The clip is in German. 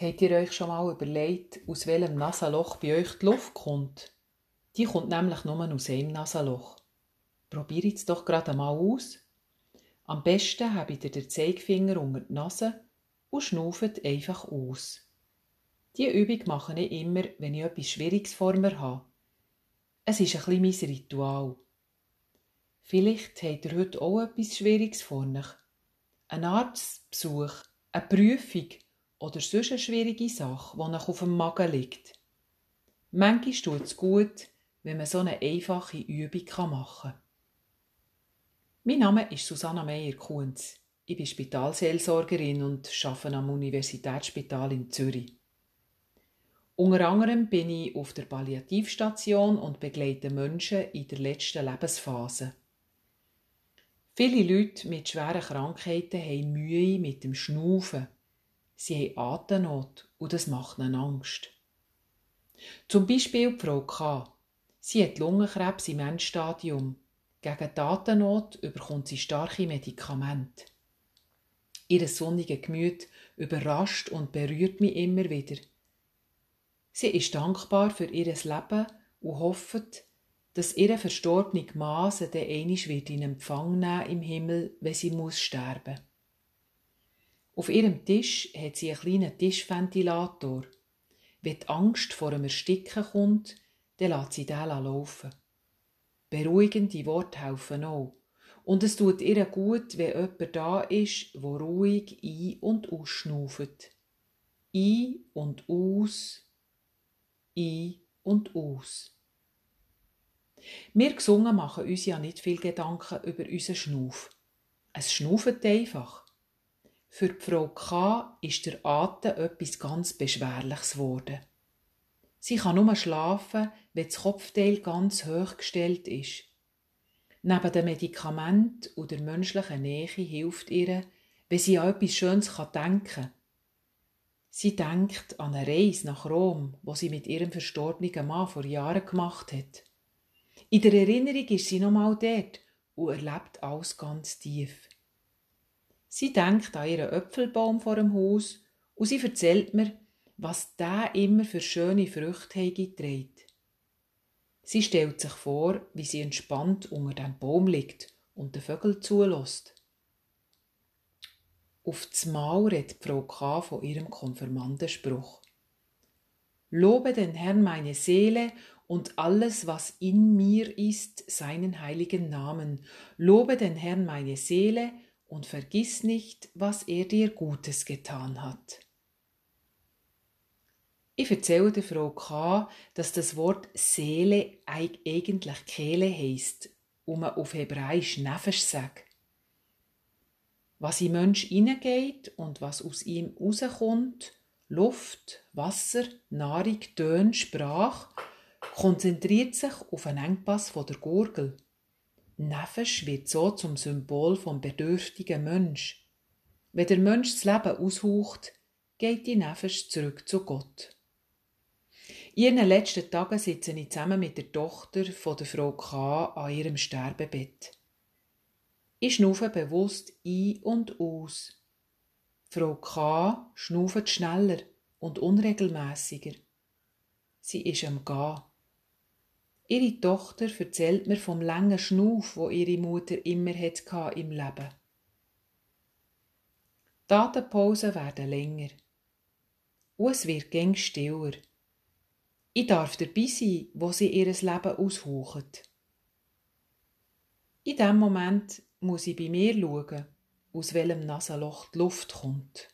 Habt ihr euch schon mal überlegt, aus welchem Nasenloch bei euch die Luft kommt? Die kommt nämlich nur aus einem Nasenloch. Probiert es doch gerade mal aus. Am besten habt ihr den Zeigefinger unter die Nase und schnauft einfach aus. Diese Übung mache ich immer, wenn ich etwas Schwieriges vor mir habe. Es ist ein bisschen mein Ritual. Vielleicht habt ihr heute auch etwas Schwieriges vor euch. Ein Arztbesuch, eine Prüfung oder sonst eine schwierige Sache, die euch auf dem Magen liegt. Manchmal tut es gut, wenn man so eine einfache Übung machen kann. Mein Name ist Susanna Meyer-Kunz. Ich bin Spitalseelsorgerin und arbeite am Universitätsspital in Zürich. Unter anderem bin ich auf der Palliativstation und begleite Menschen in der letzten Lebensphase. Viele Leute mit schweren Krankheiten haben Mühe mit dem Schnaufen. Sie haben Atemnot und das macht ihnen Angst. Zum Beispiel die Frau K. Sie hat Lungenkrebs im Endstadium. Gegen die Atemnot bekommt sie starke Medikamente. Ihr sonniges Gemüt überrascht und berührt mich immer wieder. Sie ist dankbar für ihr Leben und hofft, dass ihre verstorbene Mase den einisch wird in Empfang nehmen im Himmel, wenn sie muss sterben. Auf ihrem Tisch hat sie einen kleinen Tischventilator. Wenn die Angst vor dem Ersticken kommt, dann lässt sie den laufen. Beruhigende Worte helfen auch. Und es tut ihr gut, wenn jemand da ist, wo ruhig ein- und ausschnauft. Ein und aus, ein und aus. Wir Gesungen machen uns ja nicht viel Gedanken über unseren Schnuff. Es schnauft einfach. Für die Frau K. ist der Atem etwas ganz Beschwerliches geworden. Sie kann nur schlafen, wenn das Kopfteil ganz hoch gestellt ist. Neben dem Medikament und der menschlichen Nähe hilft ihr, wenn sie an etwas Schönes denken kann. Sie denkt an eine Reise nach Rom, wo sie mit ihrem verstorbenen Mann vor Jahren gemacht hat. In der Erinnerung ist sie nochmal dort und erlebt alles ganz tief. Sie denkt an ihren Äpfelbaum vor dem Haus und sie erzählt mir, was der immer für schöne Früchte getragen Sie stellt sich vor, wie sie entspannt unter dem Baum liegt und den Vögel zulässt. Auf das Mal redet Frau K. von ihrem Konfirmandenspruch. Lobe den Herrn meine Seele und alles, was in mir ist, seinen heiligen Namen. Lobe den Herrn meine Seele und vergiss nicht, was er dir Gutes getan hat. Ich erzähle der Frau K., dass das Wort Seele eigentlich Kehle heisst und man auf Hebräisch Nefesh sagt. Was in Mensch hineingeht und was aus ihm rauskommt, Luft, Wasser, Nahrung, Tön, Sprache, konzentriert sich auf einen Engpass von der Gurgel. Nefesh wird so zum Symbol vom bedürftigen Mensch. Wenn der Mensch das Leben aushaucht, geht die Nefesh zurück zu Gott. In ihren letzten Tagen sitze ich zusammen mit der Tochter von der Frau K. an ihrem Sterbebett. Ich schnaufe bewusst ein und aus. Frau K. schnauft schneller und unregelmäßiger. Sie ist am Gehen. Ihre Tochter erzählt mir vom langen Schnuff, wo ihre Mutter immer hatte im Leben. Die Atempausen werden länger. Und es wird gäng stiller. Ich darf dabei sein, wo sie ihr Leben aushauchen. In dem Moment muss ich bei mir schauen, aus welchem Nasenloch die Luft kommt.